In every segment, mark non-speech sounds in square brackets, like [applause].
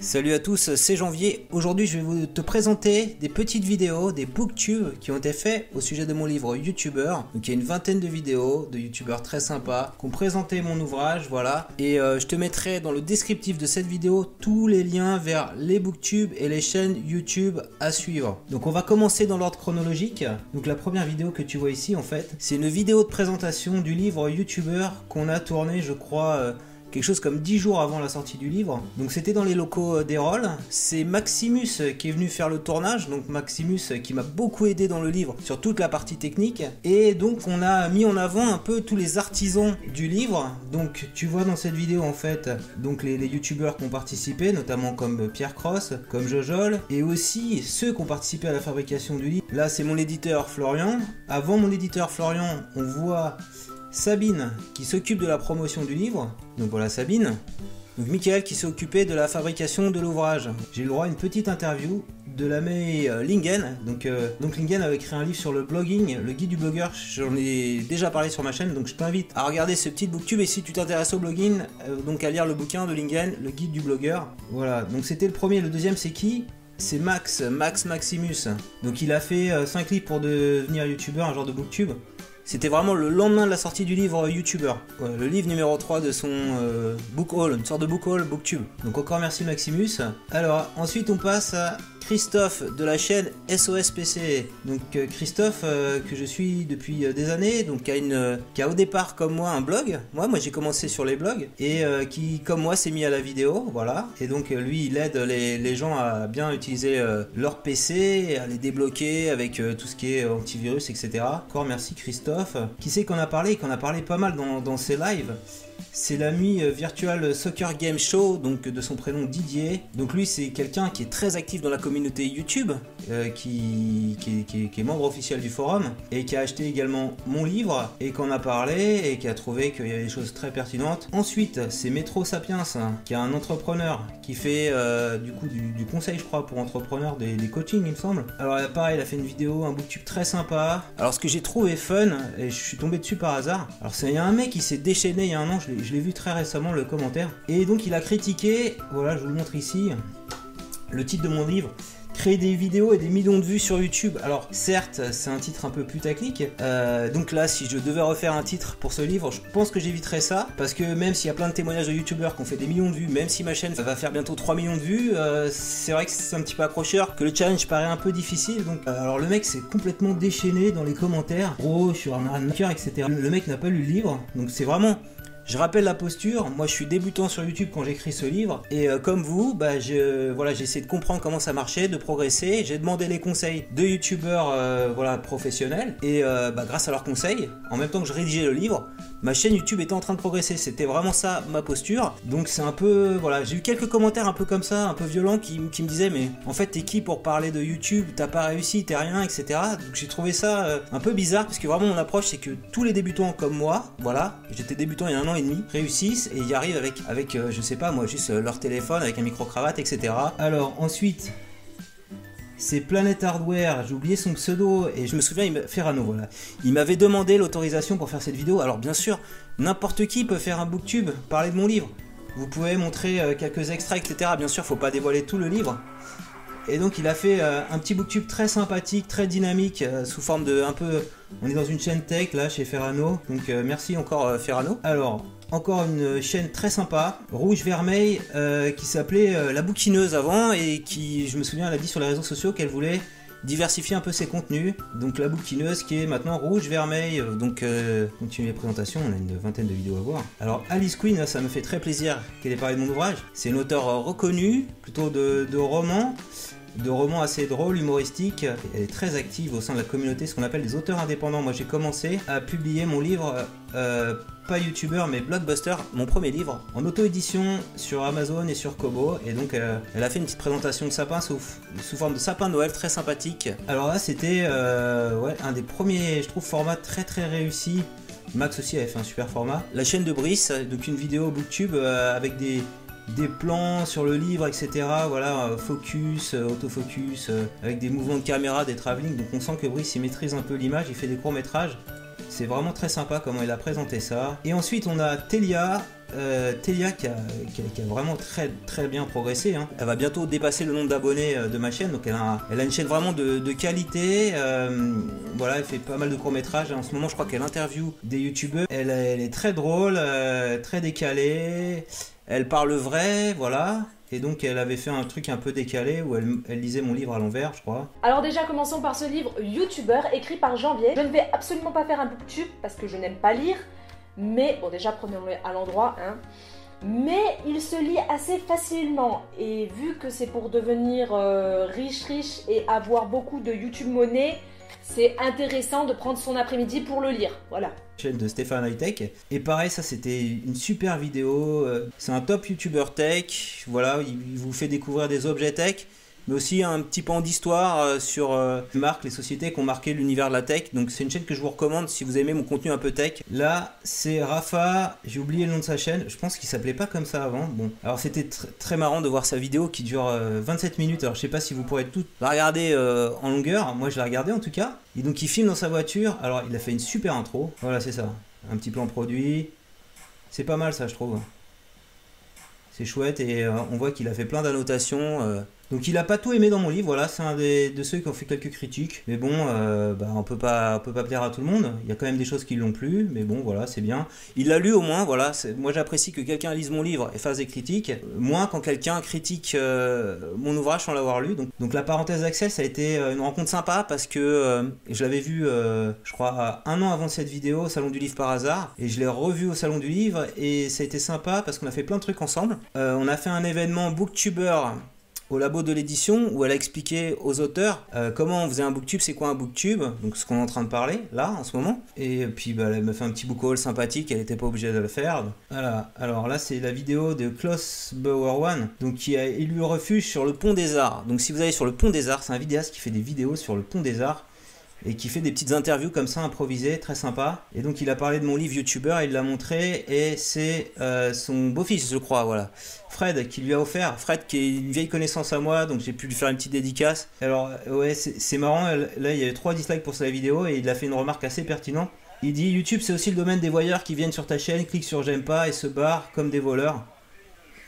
Salut à tous, c'est Janvier. Aujourd'hui, je vais te présenter des petites vidéos, des booktubes qui ont été faits au sujet de mon livre YouTuber. Donc il y a une vingtaine de vidéos de youtubeurs très sympas qui ont présenté mon ouvrage, voilà. Et euh, je te mettrai dans le descriptif de cette vidéo tous les liens vers les booktubes et les chaînes YouTube à suivre. Donc on va commencer dans l'ordre chronologique. Donc la première vidéo que tu vois ici, en fait, c'est une vidéo de présentation du livre YouTuber qu'on a tourné, je crois. Euh, quelque chose comme 10 jours avant la sortie du livre. Donc c'était dans les locaux euh, d'Erol. C'est Maximus qui est venu faire le tournage, donc Maximus qui m'a beaucoup aidé dans le livre sur toute la partie technique. Et donc on a mis en avant un peu tous les artisans du livre. Donc tu vois dans cette vidéo en fait donc les, youtubeurs qui ont participé, notamment comme Pierre Cross, comme Jojol, et aussi ceux qui ont participé à la fabrication du livre. Là c'est mon éditeur Florian. Avant mon éditeur Florian, on voit Sabine qui s'occupe de la promotion du livre. Donc voilà Sabine. Donc Michael qui s'est occupé de la fabrication de l'ouvrage. J'ai eu le droit à une petite interview de l'ami euh, Lingen. Donc, euh, donc Lingen avait écrit un livre sur le blogging, le guide du blogueur. J'en ai déjà parlé sur ma chaîne, donc je t'invite à regarder ce petit booktube. Et si tu t'intéresses au blogging, euh, donc à lire le bouquin de Lingen, le guide du blogueur. Voilà, donc c'était le premier. Le deuxième c'est qui? C'est Max, Max Maximus. Donc il a fait 5 clips pour devenir youtubeur, un genre de booktube. C'était vraiment le lendemain de la sortie du livre YouTuber. le livre numéro 3 de son euh, book haul, une sorte de book haul, booktube. Donc encore merci Maximus. Alors ensuite on passe à Christophe de la chaîne SOS PC. Donc euh, Christophe euh, que je suis depuis euh, des années, donc qui a, une, qui a au départ comme moi un blog. Moi, moi j'ai commencé sur les blogs et qui comme moi s'est mis à la vidéo, voilà. Et donc lui il aide les, gens à bien utiliser leur PC, à les débloquer avec tout ce qui est antivirus, etc. Encore merci Christophe. Qui sait qu'on a parlé, qu'on a parlé pas mal dans, dans ses lives. C'est l'ami euh, Virtual Soccer Game Show, donc de son prénom Didier. Donc lui, c'est quelqu'un qui est très actif dans la communauté YouTube, euh, qui, est membre officiel du forum, et qui a acheté également mon livre, et qu'on a parlé, et qui a trouvé qu'il y avait des choses très pertinentes. Ensuite, c'est Metro Sapiens, qui est un entrepreneur, qui fait euh, du coup du, conseil, je crois, pour entrepreneurs, des, coachings, il me semble. Alors pareil, il a fait une vidéo, un booktube très sympa. Alors ce que j'ai trouvé fun, et je suis tombé dessus par hasard, alors c'est un mec qui s'est déchaîné il y a un an, je l'ai vu très récemment le commentaire. Et donc il a critiqué, voilà je vous le montre ici, le titre de mon livre, créer des vidéos et des millions de vues sur YouTube. Alors certes, c'est un titre un peu putaclic. Euh, donc là, si je devais refaire un titre pour ce livre, je pense que j'éviterais ça. Parce que même s'il y a plein de témoignages de YouTubeurs qui ont fait des millions de vues, même si ma chaîne va faire bientôt 3 millions de vues, euh, c'est vrai que c'est un petit peu accrocheur, que le challenge paraît un peu difficile. Donc, euh, alors le mec s'est complètement déchaîné dans les commentaires. Gros, sur un arnaqueur, etc. Le mec n'a pas lu le livre. Donc c'est vraiment je rappelle la posture, moi je suis débutant sur YouTube quand j'écris ce livre, et euh, comme vous, bah, je, voilà, j'ai essayé de comprendre comment ça marchait, de progresser, j'ai demandé les conseils de YouTubeurs euh, voilà, professionnels, et euh, bah, grâce à leurs conseils, en même temps que je rédigeais le livre, ma chaîne YouTube était en train de progresser, c'était vraiment ça ma posture, donc c'est un peu, voilà, j'ai eu quelques commentaires un peu comme ça, un peu violents, qui, me disaient, mais en fait t'es qui pour parler de YouTube, t'as pas réussi, t'es rien, etc. Donc j'ai trouvé ça un peu bizarre, parce que vraiment mon approche c'est que tous les débutants comme moi, voilà, j'étais débutant il y a un an réussissent et y arrivent avec, avec euh, je sais pas moi, juste euh, leur téléphone, avec un micro-cravate, etc. Alors ensuite, c'est Planet Hardware, j'ai oublié son pseudo et je me souviens, il voilà. Il m'avait demandé l'autorisation pour faire cette vidéo. Alors bien sûr, n'importe qui peut faire un booktube, parler de mon livre. Vous pouvez montrer euh, quelques extraits, etc. Bien sûr, faut pas dévoiler tout le livre. Et donc il a fait un petit booktube très sympathique, très dynamique, sous forme de un peu... On est dans une chaîne tech là chez Ferrano, donc merci encore Ferrano. Alors, encore une chaîne très sympa, rouge vermeil, euh, qui s'appelait euh, La Bouquineuse avant et qui, je me souviens, elle a dit sur les réseaux sociaux qu'elle voulait diversifier un peu ses contenus. Donc La Bouquineuse qui est maintenant rouge vermeil. Euh, donc continuez les présentations, on a une vingtaine de vidéos à voir. Alors Alice Queen, ça me fait très plaisir qu'elle ait parlé de mon ouvrage. C'est une auteure reconnue, plutôt de romans de romans assez drôles, humoristiques. Elle est très active au sein de la communauté, ce qu'on appelle des auteurs indépendants. Moi, j'ai commencé à publier mon livre, euh, pas YouTuber, mais Blockbuster, mon premier livre, en auto-édition sur Amazon et sur Kobo. Et donc, euh, elle a fait une petite présentation de sapin sous, forme de sapin Noël très sympathique. Alors là, c'était euh, un des premiers, je trouve, formats très très réussis. Max aussi avait fait un super format. La chaîne de Brice, donc une vidéo booktube avec des, des plans sur le livre, etc. Voilà, euh, focus, euh, autofocus, euh, avec des mouvements de caméra, des travelling. Donc on sent que Brice il maîtrise un peu l'image, il fait des courts métrages. C'est vraiment très sympa comment il a présenté ça. Et ensuite on a Telia, euh, Telia qui a, vraiment très bien progressé. hein. Elle va bientôt dépasser le nombre d'abonnés de ma chaîne, donc elle a, une chaîne vraiment de, qualité. voilà, elle fait pas mal de courts métrages. En ce moment, je crois qu'elle interview des youtubeurs. Elle, est très drôle, très décalée. Elle parle vrai, voilà. Et donc elle avait fait un truc un peu décalé où elle, lisait mon livre à l'envers, je crois. Alors déjà, commençons par ce livre YouTuber écrit par Janvier. Je ne vais absolument pas faire un booktube parce que je n'aime pas lire, mais bon déjà prenons-le à l'endroit, hein. Mais il se lit assez facilement et vu que c'est pour devenir euh, riche riche et avoir beaucoup de YouTube monnaie, c'est intéressant de prendre son après-midi pour le lire. Voilà. chaîne de Stéphane Hightech. Et pareil, ça c'était une super vidéo. euh, C'est un top YouTuber tech. Voilà, il il vous fait découvrir des objets tech, mais aussi un petit pan d'histoire euh, sur euh, les marques, les sociétés qui ont marqué l'univers de la tech. Donc c'est une chaîne que je vous recommande si vous aimez mon contenu un peu tech. Là, c'est Rafa. J'ai oublié le nom de sa chaîne. Je pense qu'il s'appelait pas comme ça avant. Bon, alors c'était tr- très marrant de voir sa vidéo qui dure euh, 27 minutes. Alors je sais pas si vous pourrez toutes la regarder euh, en longueur. Moi je l'ai regardée en tout cas. Et donc il filme dans sa voiture. Alors il a fait une super intro. Voilà, c'est ça. Un petit plan produit. C'est pas mal ça, je trouve. C'est chouette et euh, on voit qu'il a fait plein d'annotations. euh. Donc il a pas tout aimé dans mon livre, voilà, c'est un des, de ceux qui ont fait quelques critiques. Mais bon, euh, bah, on peut pas, on peut pas plaire à tout le monde. Il y a quand même des choses qui l'ont plu, mais bon, voilà, c'est bien. Il l'a lu au moins, voilà. Moi j'apprécie que quelqu'un lise mon livre et fasse des critiques. Moins quand quelqu'un critique euh, mon ouvrage sans l'avoir lu. Donc, donc la parenthèse d'Axel, ça a été euh, une rencontre sympa parce que euh, je l'avais vu, euh, je crois, un an avant cette vidéo au Salon du Livre par hasard. Et je l'ai revu au Salon du Livre et ça a été sympa parce qu'on a fait plein de trucs ensemble. Euh, on a fait un événement Booktuber au labo de l'édition où elle a expliqué aux auteurs euh, comment on faisait un booktube, c'est quoi un booktube, donc ce qu'on est en train de parler là en ce moment. Et puis bah, elle m'a fait un petit book haul sympathique, elle n'était pas obligée de le faire. Voilà, alors là c'est la vidéo de Klaus Bauer One, donc qui a élu refuge sur le pont des arts. Donc si vous allez sur le pont des arts, c'est un vidéaste qui fait des vidéos sur le pont des arts et qui fait des petites interviews comme ça improvisées, très sympa. Et donc il a parlé de mon livre YouTuber, il l'a montré, et c'est euh, son beau-fils, je crois, voilà. Fred qui lui a offert, Fred qui est une vieille connaissance à moi, donc j'ai pu lui faire une petite dédicace. Alors ouais, c'est marrant, là il y avait trois dislikes pour sa vidéo, et il a fait une remarque assez pertinente. Il dit YouTube c'est aussi le domaine des voyeurs qui viennent sur ta chaîne, cliquent sur j'aime pas et se barrent comme des voleurs.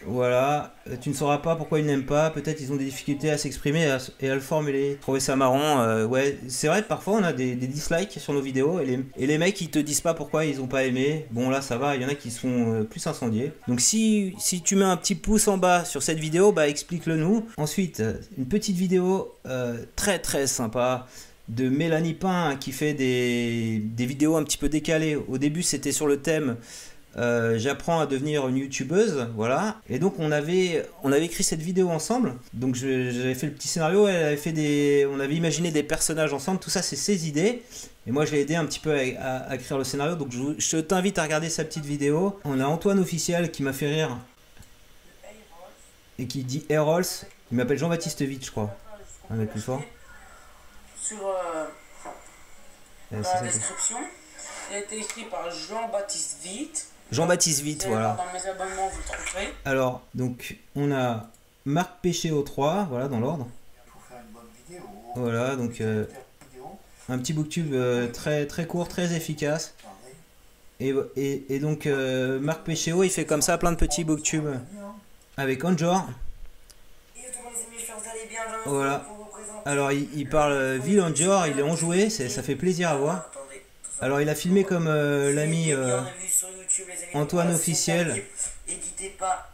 Voilà, Euh, tu ne sauras pas pourquoi ils n'aiment pas, peut-être ils ont des difficultés à s'exprimer et à, le formuler. Trouver ça marrant, euh, ouais, c'est vrai, parfois on a des, dislikes sur nos vidéos et les, les mecs ils te disent pas pourquoi ils ont pas aimé. Bon là ça va, il y en a qui sont euh, plus incendiés. Donc si, tu mets un petit pouce en bas sur cette vidéo, bah explique-le nous. Ensuite, une petite vidéo très très sympa de Mélanie Pain qui fait des vidéos un petit peu décalées. Au début c'était sur le thème euh, j'apprends à devenir une youtubeuse, voilà. Et donc on avait, on avait écrit cette vidéo ensemble. Donc j'avais fait le petit scénario, elle avait fait des, on avait imaginé des personnages ensemble. Tout ça c'est ses idées. Et moi je l'ai aidé un petit peu à, à- à écrire le scénario. Donc je, t'invite à regarder sa petite vidéo. On a Antoine officiel qui m'a fait rire et qui dit Erols. Il m'appelle Jean-Baptiste Vite, je crois. Un mec plus fort. Sur euh, Euh, dans la description, il a été écrit par Jean-Baptiste Vite. Jean-Baptiste Vite, voilà. voir Dans mes abonnements, vous le trouverez. Alors, donc, on a Marc Péchéo 3, voilà, dans l'ordre. pour faire une bonne vidéo. Voilà, donc euh, un petit booktube euh, très, très court, très efficace. Et, et, et donc, euh, Marc Péchéo, il fait comme ça plein de petits booktubes avec Anjor. Et tout le monde, les amis, j'espère que vous allez bien. Je Voilà. Alors, il, il parle euh, ville Anjor, il est enjoué, c'est- ça fait plaisir à voir. Alors, il a filmé comme euh, l'ami. Antoine officiel.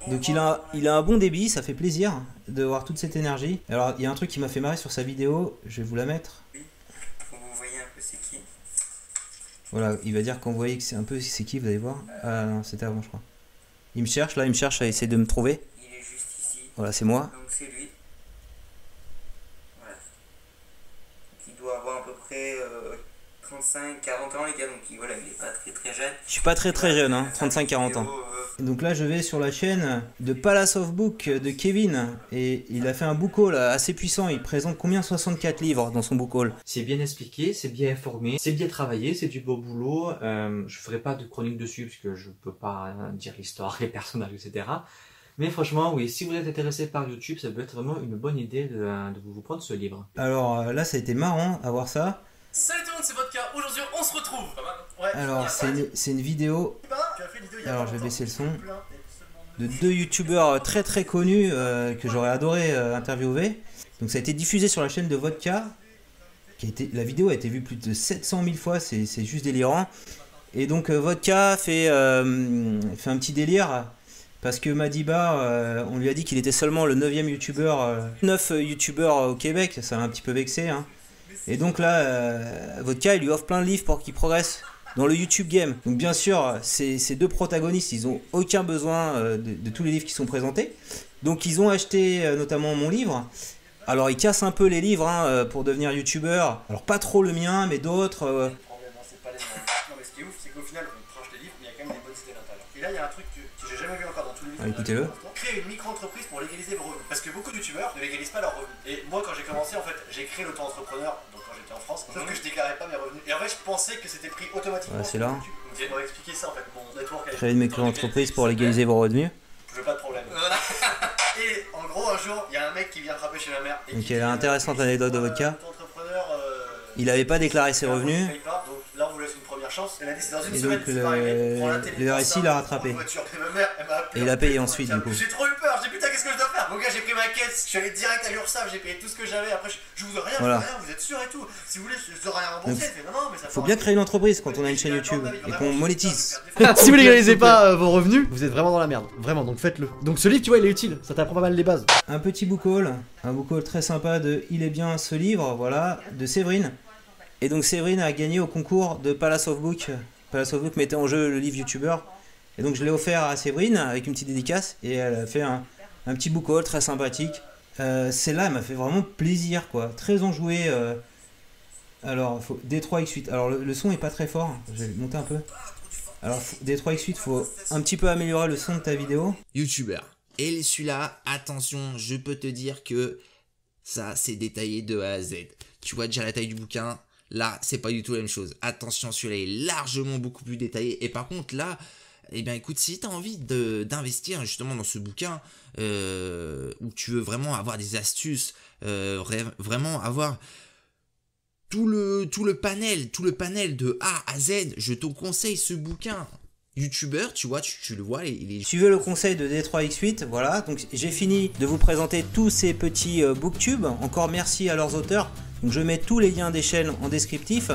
Donc il a, il a un bon débit, ça fait plaisir de voir toute cette énergie. Alors il y a un truc qui m'a fait marrer sur sa vidéo, je vais vous la mettre. Pour vous voyez un peu c'est qui. Voilà, il va dire qu'on voyait que c'est un peu c'est qui, vous allez voir. Ah non, c'était avant je crois. Il me cherche, là il me cherche à essayer de me trouver. Il est juste ici. Voilà, c'est moi. Donc c'est lui. Voilà. Donc, il doit avoir à peu près euh, 35, 40 ans les gars, donc il, voilà, il est pas très très jeune. Je suis pas très très jeune, hein, 35-40 ans. Vidéo, euh, Donc là je vais sur la chaîne de Palace of Book de Kevin et il a fait un book haul assez puissant. Il présente combien 64 livres dans son book haul? C'est bien expliqué, c'est bien informé, c'est bien travaillé, c'est du beau boulot. Euh, je ferai pas de chronique dessus parce que je peux pas dire l'histoire, [laughs] les personnages, etc. Mais franchement, oui, si vous êtes intéressé par YouTube, ça peut être vraiment une bonne idée de, de vous prendre ce livre. Alors euh, là ça a été marrant à voir ça. Salut tout le monde, c'est Vodka. Aujourd'hui, on se retrouve. Pas mal. Ouais. Alors c'est une, vidéo Alors je vais baisser le son. De deux youtubeurs très très connus euh, que j'aurais adoré euh, interviewer. Donc ça a été diffusé sur la chaîne de Vodka. Qui a été, la vidéo a été vue plus de 700 000 fois, c'est c'est juste délirant. Et donc euh, Vodka fait, euh, fait un petit délire parce que Madiba, euh, on lui a dit qu'il était seulement le 9ème youtubeur, euh, 9 youtubeurs au Québec, ça l'a un petit peu vexé. hein. Et donc là, euh, Vodka, il lui offre plein de livres pour qu'il progresse dans le YouTube game. Donc bien sûr, ces, ces deux protagonistes, ils ont aucun besoin euh, de, de tous les livres qui sont présentés. Donc ils ont acheté euh, notamment mon livre. Alors ils cassent un peu les livres hein, euh, pour devenir youtubeur. Alors pas trop le mien, mais d'autres. euh, hein, c'est ce qui est ouf, qu'au final, on tranche les livres, mais il y a quand même des bonnes idées à l'intérieur. Et là, il y a un truc que, que j'ai jamais vu encore dans tous les livres. Ah, écoutez-le. Créer une micro-entreprise pour légaliser vos revenus. Parce que beaucoup de youtubeurs ne légalisent pas leurs revenus. Et moi, quand j'ai commencé, en fait, j'ai créé l'auto-entrepreneur, donc quand j'étais en France, sauf que je déclarais pas mes revenus. Et en fait, je pensais que c'était pris automatiquement. Ouais, c'est là. Donc, j'ai expliqué ça, en fait. Mon network créer une micro-entreprise pour légaliser vos revenus. Je veux pas de problème. [laughs] Et en gros, un jour, il y a un mec qui vient frapper chez ma mère. Et dit, l'intéressante euh, anecdote de euh, l'auto-entrepreneur, euh, Il n'avait pas déclaré ses revenus. on paye pas, donc là, on vous laisse une première chance. Elle a dit, c'est dans une Et semaine, donc, le- RSI l'a rattrapé. Et ma mère, elle m'a appelé Et il a payé ensuite, du coup. J'ai trop eu peur, qu'est-ce que je dois faire Donc là, j'ai pris ma caisse, je suis allé direct à l'URSSAF, j'ai payé tout ce que j'avais. Après, je, je vous dois rien, Voilà. vous vous êtes sûr et tout. Si vous voulez, je, je dois rien rembourser. Donc, Elle fait, non, non, mais ça Faut bien créer une entreprise quand on a une chaîne YouTube et qu'on monétise. [laughs] si vous légalisez pas euh, vos revenus, vous êtes vraiment dans la merde. Vraiment, donc faites-le. Donc ce livre, tu vois, il est utile. Ça t'apprend pas mal les bases. Un petit book haul, un book haul très sympa de Il est bien ce livre, voilà, de Séverine. Et donc Séverine a gagné au concours de Palace of Book. Palace of Book mettait en jeu le livre YouTuber. Et donc je l'ai offert à Séverine avec une petite dédicace et elle a fait un, un petit book haul très sympathique. Euh, Celle-là elle m'a fait vraiment plaisir quoi, très enjoué. euh. Alors faut D3X8. Alors le, son est pas très fort, je vais monter un peu. Alors faut- D3X8 faut un petit peu améliorer le son de ta vidéo. youtubeur. Et celui-là, attention, je peux te dire que ça, c'est détaillé de A à Z. Tu vois déjà la taille du bouquin. Là, c'est pas du tout la même chose. Attention, celui-là est largement beaucoup plus détaillé. Et par contre, là, eh bien, écoute, si tu as envie d'investir justement dans ce bouquin, euh, où tu veux vraiment avoir des astuces, euh, vraiment avoir tout le, tout le panel, tout le panel de A à Z, je te conseille ce bouquin. YouTubeur, tu vois, tu, le vois, il est Suivez le conseil de D3X8, voilà. Donc j'ai fini de vous présenter tous ces petits euh, booktubes. Encore merci à leurs auteurs. Donc je mets tous les liens des chaînes en descriptif.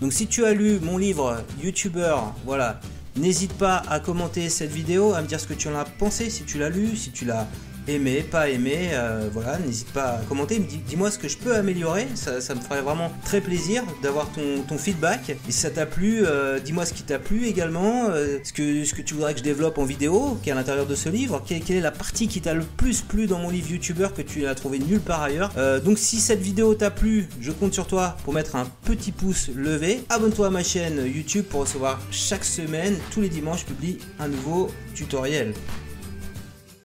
Donc si tu as lu mon livre YouTuber, voilà, n'hésite pas à commenter cette vidéo, à me dire ce que tu en as pensé, si tu l'as lu, si tu l'as aimé, pas aimé, euh, voilà, n'hésite pas à commenter, dis- dis-moi ce que je peux améliorer, ça, me ferait vraiment très plaisir d'avoir ton, feedback. Et si ça t'a plu, euh, dis-moi ce qui t'a plu également, euh, ce, que, tu voudrais que je développe en vidéo, qui est à l'intérieur de ce livre, quelle, est la partie qui t'a le plus plu dans mon livre YouTuber que tu as trouvé nulle part ailleurs? Donc si cette vidéo t'a plu, je compte sur toi pour mettre un petit pouce levé. Abonne-toi à ma chaîne YouTube pour recevoir chaque semaine, tous les dimanches, je publie un nouveau tutoriel.